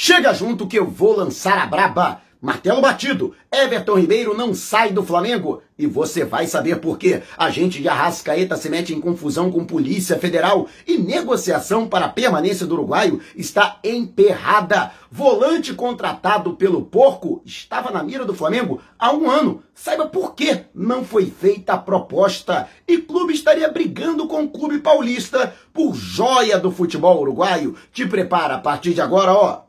Chega junto que eu vou lançar a braba. Martelo batido, Everton Ribeiro não sai do Flamengo. E você vai saber por quê. Agente de Arrascaeta se mete em confusão com Polícia Federal e negociação para a permanência do uruguaio está emperrada. Volante contratado pelo Porco estava na mira do Flamengo há um ano. Saiba por que não foi feita a proposta. E clube estaria brigando com o clube paulista por joia do futebol uruguaio. Te prepara a partir de agora, ó.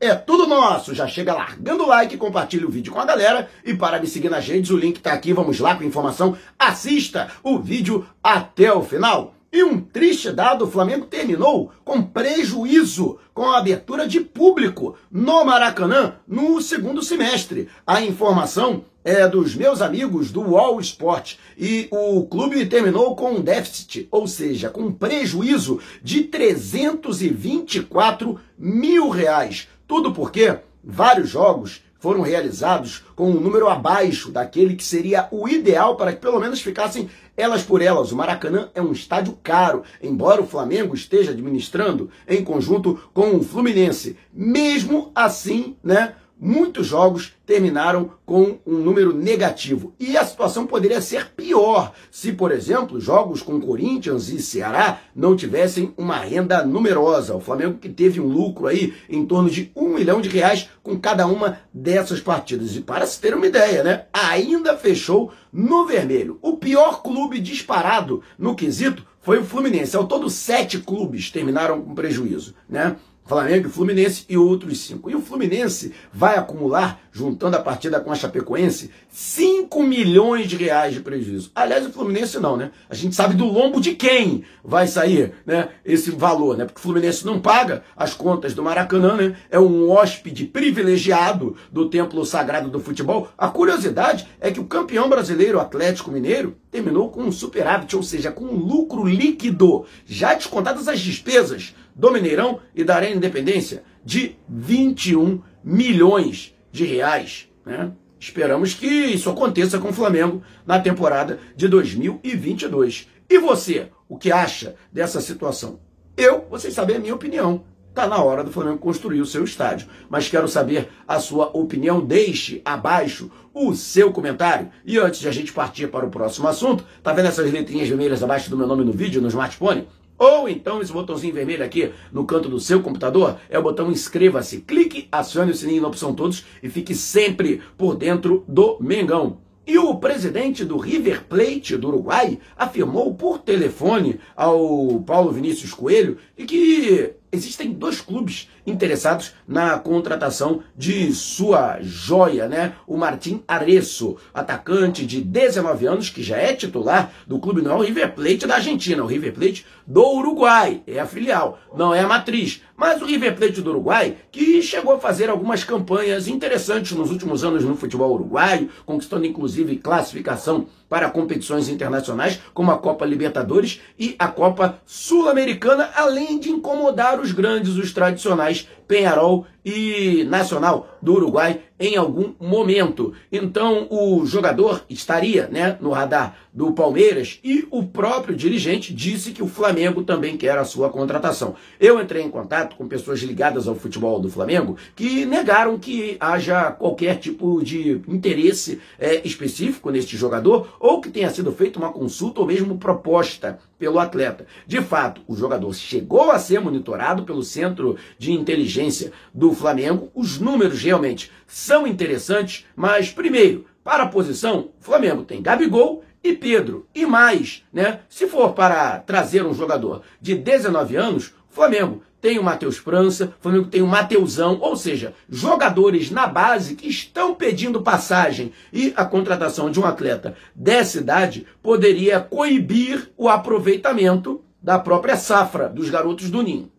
É tudo nosso. Já chega largando o like, compartilha o vídeo com a galera e para me seguir nas redes, o link tá aqui. Vamos lá com informação. Assista o vídeo até o final. E um triste dado, o Flamengo terminou com prejuízo com a abertura de público no Maracanã no segundo semestre. A informação é dos meus amigos do Wall Sport e o clube terminou com um déficit, ou seja, com um prejuízo de 324 mil reais. Tudo porque vários jogos foram realizados com um número abaixo daquele que seria o ideal para que pelo menos ficassem elas por elas. O Maracanã é um estádio caro, embora o Flamengo esteja administrando em conjunto com o Fluminense. Mesmo assim, né, muitos jogos terminaram com um número negativo. E a situação poderia ser pior se, por exemplo, jogos com Corinthians e Ceará não tivessem uma renda numerosa. O Flamengo que teve um lucro aí em torno de um milhão de reais com cada uma dessas partidas. E para se ter uma ideia, né? Ainda fechou no vermelho. O pior clube disparado no quesito foi o Fluminense. Ao todo, sete clubes terminaram com prejuízo, né? Flamengo, Fluminense e outros cinco. E o Fluminense vai acumular, juntando a partida com a Chapecoense, 5 milhões de reais de prejuízo. Aliás, o Fluminense não, né? A gente sabe do lombo de quem vai sair né, esse valor, né? Porque o Fluminense não paga as contas do Maracanã, né? É um hóspede privilegiado do templo sagrado do futebol. A curiosidade é que o campeão brasileiro, Atlético Mineiro, terminou com um superávit, ou seja, com um lucro líquido, já descontadas as despesas do Mineirão e da Arena Independência de 21 milhões de reais. Né? Esperamos que isso aconteça com o Flamengo na temporada de 2022. E você, o que acha dessa situação? Eu, vocês sabem a minha opinião. Está na hora do Flamengo construir o seu estádio. Mas quero saber a sua opinião. Deixe abaixo o seu comentário. E antes de a gente partir para o próximo assunto, tá vendo essas letrinhas vermelhas abaixo do meu nome no vídeo, no smartphone? Ou então esse botãozinho vermelho aqui no canto do seu computador é o botão inscreva-se. Clique, acione o sininho na opção todos e fique sempre por dentro do Mengão. E o presidente do River Plate do Uruguai afirmou por telefone ao Paulo Vinícius Coelho que existem dois clubes interessados na contratação de sua joia, né? O Martim Aresso, atacante de 19 anos, que já é titular do clube não é o River Plate da Argentina, o River Plate do Uruguai, é a filial, não é a matriz. Mas o River Plate do Uruguai, que chegou a fazer algumas campanhas interessantes nos últimos anos no futebol uruguaio, conquistando inclusive classificação para competições internacionais, como a Copa Libertadores e a Copa Sul-Americana, além de incomodar os grandes, os tradicionais Penharol e Nacional do Uruguai em algum momento. Então o jogador estaria né, no radar do Palmeiras e o próprio dirigente disse que o Flamengo também quer a sua contratação. Eu entrei em contato com pessoas ligadas ao futebol do Flamengo que negaram que haja qualquer tipo de interesse é, específico neste jogador ou que tenha sido feita uma consulta ou mesmo proposta pelo atleta. De fato, o jogador chegou a ser monitorado pelo Centro de Inteligência do Flamengo. Os números realmente são interessantes, mas primeiro, para a posição, o Flamengo tem Gabigol e Pedro. E mais, né? Se for para trazer um jogador de 19 anos, Flamengo tem o Matheus França, o Flamengo tem o Mateusão, ou seja, jogadores na base que estão pedindo passagem e a contratação de um atleta dessa idade poderia coibir o aproveitamento da própria safra dos garotos do Ninho.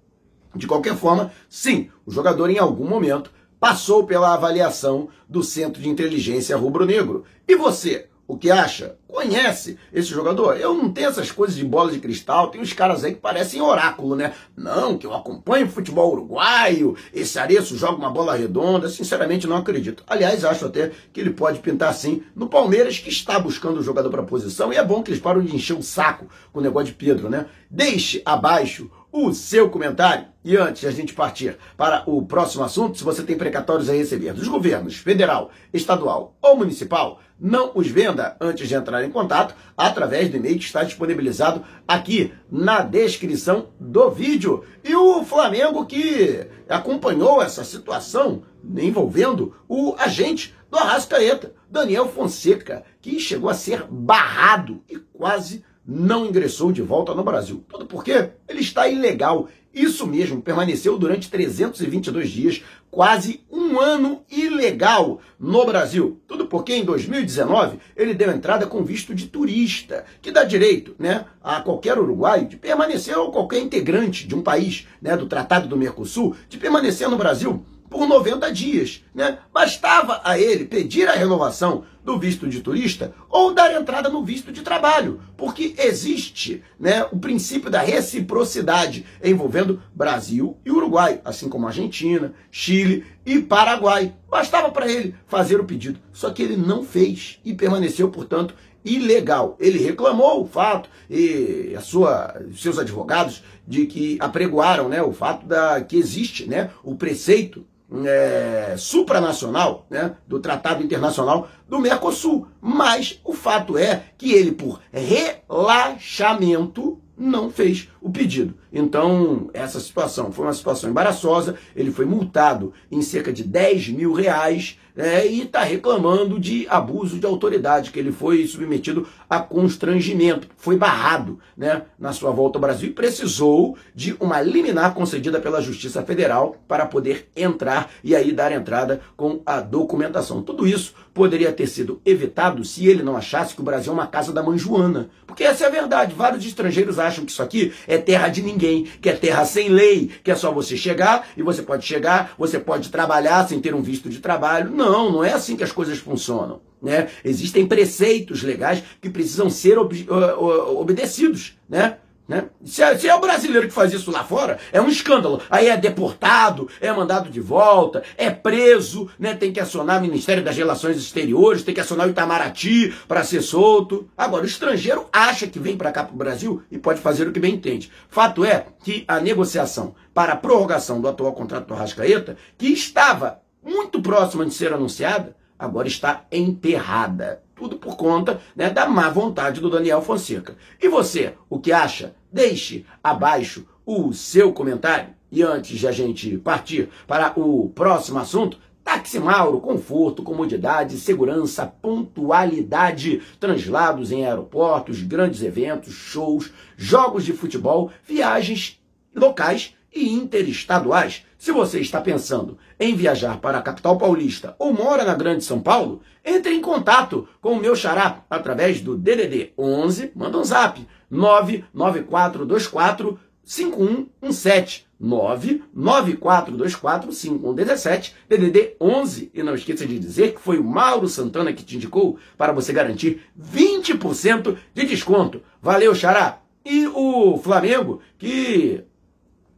De qualquer forma, sim, o jogador em algum momento passou pela avaliação do Centro de Inteligência Rubro-Negro. E você, o que acha? Conhece esse jogador? Eu não tenho essas coisas de bola de cristal, tem uns caras aí que parecem oráculo, né? Não, que eu acompanho futebol uruguaio, esse Areço joga uma bola redonda, sinceramente não acredito. Aliás, acho até que ele pode pintar assim no Palmeiras, que está buscando o jogador para posição, e é bom que eles param de encher o saco com o negócio de Pedro, né? Deixe abaixo o seu comentário. E antes de a gente partir para o próximo assunto, se você tem precatórios a receber dos governos federal, estadual ou municipal, não os venda antes de entrar em contato através do e-mail que está disponibilizado aqui na descrição do vídeo. E o Flamengo que acompanhou essa situação envolvendo o agente do Arrascaeta, Daniel Fonseca, que chegou a ser barrado e quase não ingressou de volta no Brasil. Tudo porque ele está ilegal. Isso mesmo, permaneceu durante 322 dias, quase um ano ilegal no Brasil. Tudo porque em 2019 ele deu entrada com visto de turista, que dá direito né, a qualquer uruguaio de permanecer ou qualquer integrante de um país né, do Tratado do Mercosul de permanecer no Brasil por 90 dias. Né? Bastava a ele pedir a renovação do visto de turista ou dar entrada no visto de trabalho, porque existe né, o princípio da reciprocidade envolvendo Brasil e Uruguai, assim como Argentina, Chile e Paraguai. Bastava para ele fazer o pedido, só que ele não fez e permaneceu, portanto, ilegal. Ele reclamou o fato e a sua, seus advogados de que apregoaram né, o fato da que existe né, o preceito é, supranacional, né, do Tratado Internacional do Mercosul. Mas o fato é que ele, por relaxamento, não fez o pedido. Então, essa situação foi uma situação embaraçosa. Ele foi multado em cerca de 10 mil reais é, e está reclamando de abuso de autoridade, que ele foi submetido a constrangimento, foi barrado né, na sua volta ao Brasil e precisou de uma liminar concedida pela Justiça Federal para poder entrar e aí dar entrada com a documentação. Tudo isso poderia ter sido evitado se ele não achasse que o Brasil é uma casa da mãe Joana. Porque essa é a verdade. Vários estrangeiros acham que isso aqui é terra de ninguém, que é terra sem lei, que é só você chegar e você pode chegar, você pode trabalhar sem ter um visto de trabalho. Não não, é assim que as coisas funcionam. Né? Existem preceitos legais que precisam ser ob obedecidos. Né? Né? Se, é, se, é, o brasileiro que faz isso lá fora, é um escândalo. Aí é deportado, é mandado de volta, é preso, né? tem que acionar o Ministério das Relações Exteriores, tem que acionar o Itamaraty para ser solto. Agora, o estrangeiro acha que vem para cá para o Brasil e pode fazer o que bem entende. Fato é que a negociação para a prorrogação do atual contrato do Rascaeta, que estava muito próxima de ser anunciada, agora está enterrada. Tudo por conta né, da má vontade do Daniel Fonseca. E você, o que acha? Deixe abaixo o seu comentário. E antes de a gente partir para o próximo assunto, Táxi Mauro, conforto, comodidade, segurança, pontualidade, translados em aeroportos, grandes eventos, shows, jogos de futebol, viagens locais e interestaduais. Se você está pensando em viajar para a capital paulista ou mora na Grande São Paulo, entre em contato com o meu xará através do DDD 11, manda um zap 99424 5117 99424 5117 DDD 11 e não esqueça de dizer que foi o Mauro Santana que te indicou para você garantir 20% de desconto. Valeu, xará! E o Flamengo que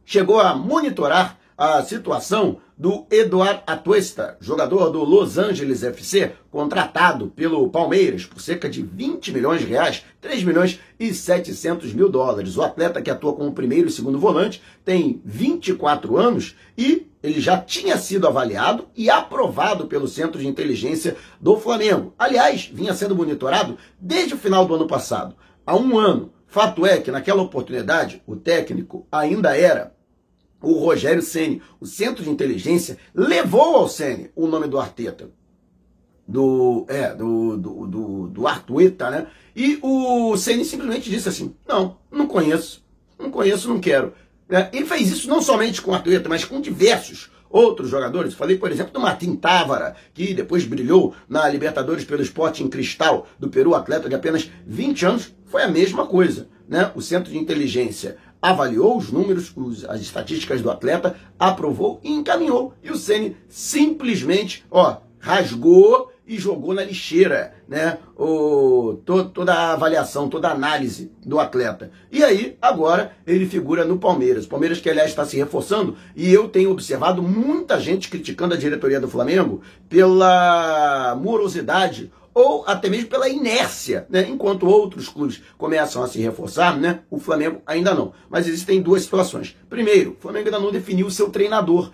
chegou a monitorar a situação do Eduard Atuesta, jogador do Los Angeles FC, contratado pelo Palmeiras por cerca de 20 milhões de reais, 3 milhões e 700 mil dólares. O atleta que atua como primeiro e segundo volante tem 24 anos e ele já tinha sido avaliado e aprovado pelo Centro de Inteligência do Flamengo. Aliás, vinha sendo monitorado desde o final do ano passado, há um ano. Fato é que naquela oportunidade o técnico ainda era o Rogério Ceni. O Centro de Inteligência levou ao Ceni o nome do Arteta. Do, é, do, do, do, do Artueta, né? E o Ceni simplesmente disse assim: não, não conheço, não conheço, não quero. É, ele fez isso não somente com o Artueta, mas com diversos outros jogadores. Falei, por exemplo, do Martim Távara, que depois brilhou na Libertadores pelo Esporte em Cristal do Peru, atleta de apenas 20 anos. Foi a mesma coisa. Né? O Centro de Inteligência avaliou os números, os, as estatísticas do atleta, aprovou e encaminhou. E o Ceni simplesmente, ó, rasgou e jogou na lixeira, né? O, to, toda a avaliação, toda a análise do atleta. E aí, agora, ele figura no Palmeiras. Palmeiras que, aliás, está se reforçando, e eu tenho observado muita gente criticando a diretoria do Flamengo pela morosidade ou até mesmo pela inércia, né? Enquanto outros clubes começam a se reforçar, né? O Flamengo ainda não. Mas existem duas situações. Primeiro, o Flamengo ainda não definiu o seu treinador.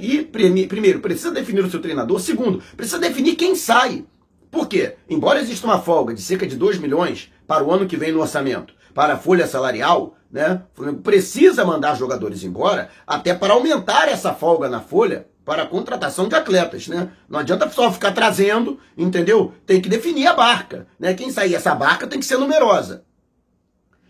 E, primeiro, precisa definir o seu treinador. Segundo, precisa definir quem sai. Por quê? Embora exista uma folga de cerca de 2 milhões para o ano que vem no orçamento, para a folha salarial, né? O Flamengo precisa mandar jogadores embora até para aumentar essa folga na folha para a contratação de atletas, né? Não adianta só ficar trazendo, entendeu? Tem que definir a barca, né? Quem sair essa barca tem que ser numerosa.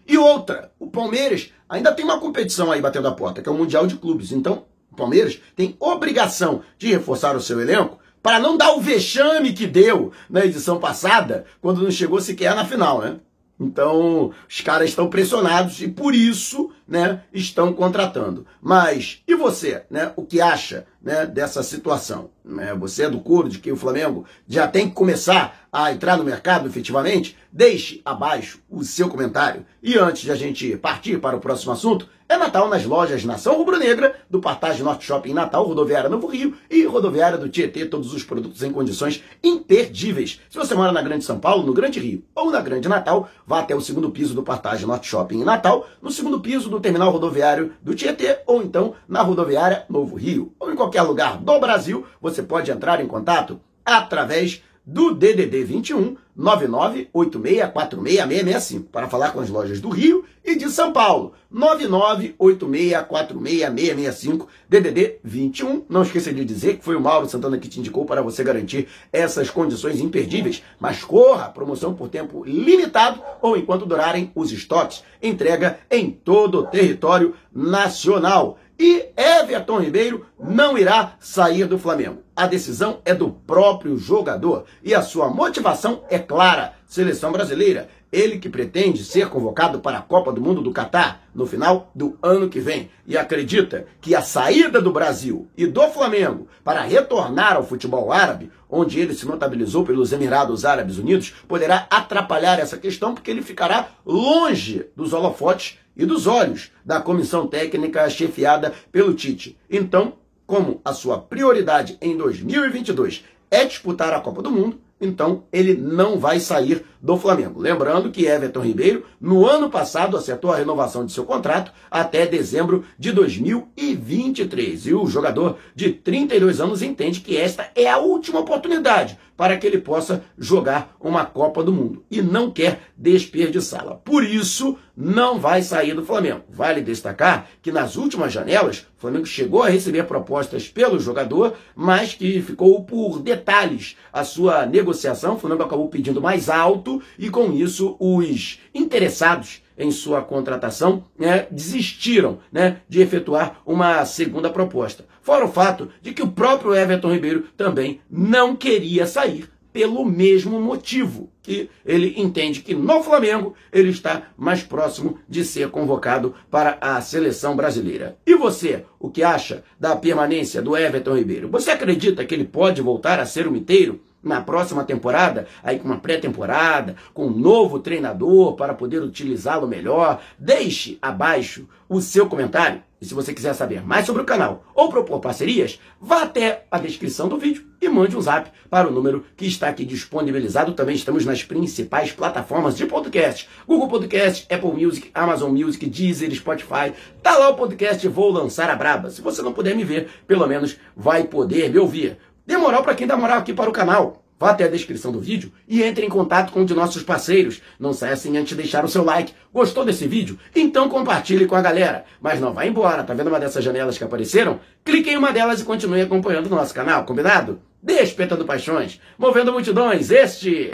E outra, o Palmeiras ainda tem uma competição aí batendo a porta, que é o Mundial de Clubes. Então, o Palmeiras tem obrigação de reforçar o seu elenco para não dar o vexame que deu na edição passada, quando não chegou sequer na final, né? Então, os caras estão pressionados e por isso, né, estão contratando. Mas e você, né? O que acha, né, dessa situação? Né? Você é do coro de que o Flamengo já tem que começar a entrar no mercado efetivamente? Deixe abaixo o seu comentário. E antes de a gente partir para o próximo assunto, é Natal nas lojas Nação Rubro-Negra, do Partage Norte Shopping Natal, Rodoviária Novo Rio e Rodoviária do Tietê, todos os produtos em condições imperdíveis. Se você mora na Grande São Paulo, no Grande Rio ou na Grande Natal, vá até o segundo piso do Partage Norte Shopping Natal, no segundo piso do Terminal Rodoviário do Tietê ou então na Rodoviária Novo Rio. Ou em qualquer lugar do Brasil, você pode entrar em contato através do DDD 21 9986466665 para falar com as lojas do Rio e de São Paulo. 9986466665 DDD 21. Não esqueça de dizer que foi o Mauro Santana que te indicou para você garantir essas condições imperdíveis, mas corra, promoção por tempo limitado ou enquanto durarem os estoques. Entrega em todo o território nacional. E Everton Ribeiro não irá sair do Flamengo. A decisão é do próprio jogador e a sua motivação é clara. Seleção brasileira, ele que pretende ser convocado para a Copa do Mundo do Catar no final do ano que vem e acredita que a saída do Brasil e do Flamengo para retornar ao futebol árabe, onde ele se notabilizou pelos Emirados Árabes Unidos, poderá atrapalhar essa questão porque ele ficará longe dos holofotes e dos olhos da comissão técnica chefiada pelo Tite. Então, como a sua prioridade em 2022 é disputar a Copa do Mundo, então ele não vai sair do Flamengo. Lembrando que Everton Ribeiro, no ano passado, acertou a renovação de seu contrato até dezembro de 2023. E o jogador de 32 anos entende que esta é a última oportunidade para que ele possa jogar uma Copa do Mundo e não quer desperdiçá-la. Por isso, não vai sair do Flamengo. Vale destacar que nas últimas janelas, o Flamengo chegou a receber propostas pelo jogador, mas que ficou por detalhes a sua negociação. O Flamengo acabou pedindo mais alto e com isso os interessados em sua contratação né, desistiram né, de efetuar uma segunda proposta. Fora o fato de que o próprio Everton Ribeiro também não queria sair pelo mesmo motivo que ele entende que no Flamengo ele está mais próximo de ser convocado para a seleção brasileira. E você, o que acha da permanência do Everton Ribeiro? Você acredita que ele pode voltar a ser o miteiro? Na próxima temporada, aí com uma pré-temporada, com um novo treinador para poder utilizá-lo melhor. Deixe abaixo o seu comentário. E se você quiser saber mais sobre o canal ou propor parcerias, vá até a descrição do vídeo e mande um zap para o número que está aqui disponibilizado. Também estamos nas principais plataformas de podcast: Google Podcast, Apple Music, Amazon Music, Deezer, Spotify. Tá lá o podcast Vou Lançar a Braba. Se você não puder me ver, pelo menos vai poder me ouvir. Dê moral para quem dá moral aqui para o canal. Vá até a descrição do vídeo e entre em contato com um de nossos parceiros. Não saia sem antes de deixar o seu like. Gostou desse vídeo? Então compartilhe com a galera. Mas não vá embora, tá vendo uma dessas janelas que apareceram? Clique em uma delas e continue acompanhando o nosso canal, combinado? Despertando paixões, movendo multidões, este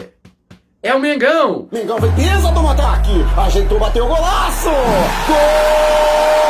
é o Mengão! Mengão fez do ataque, ajeitou, bateu golaço! Gol!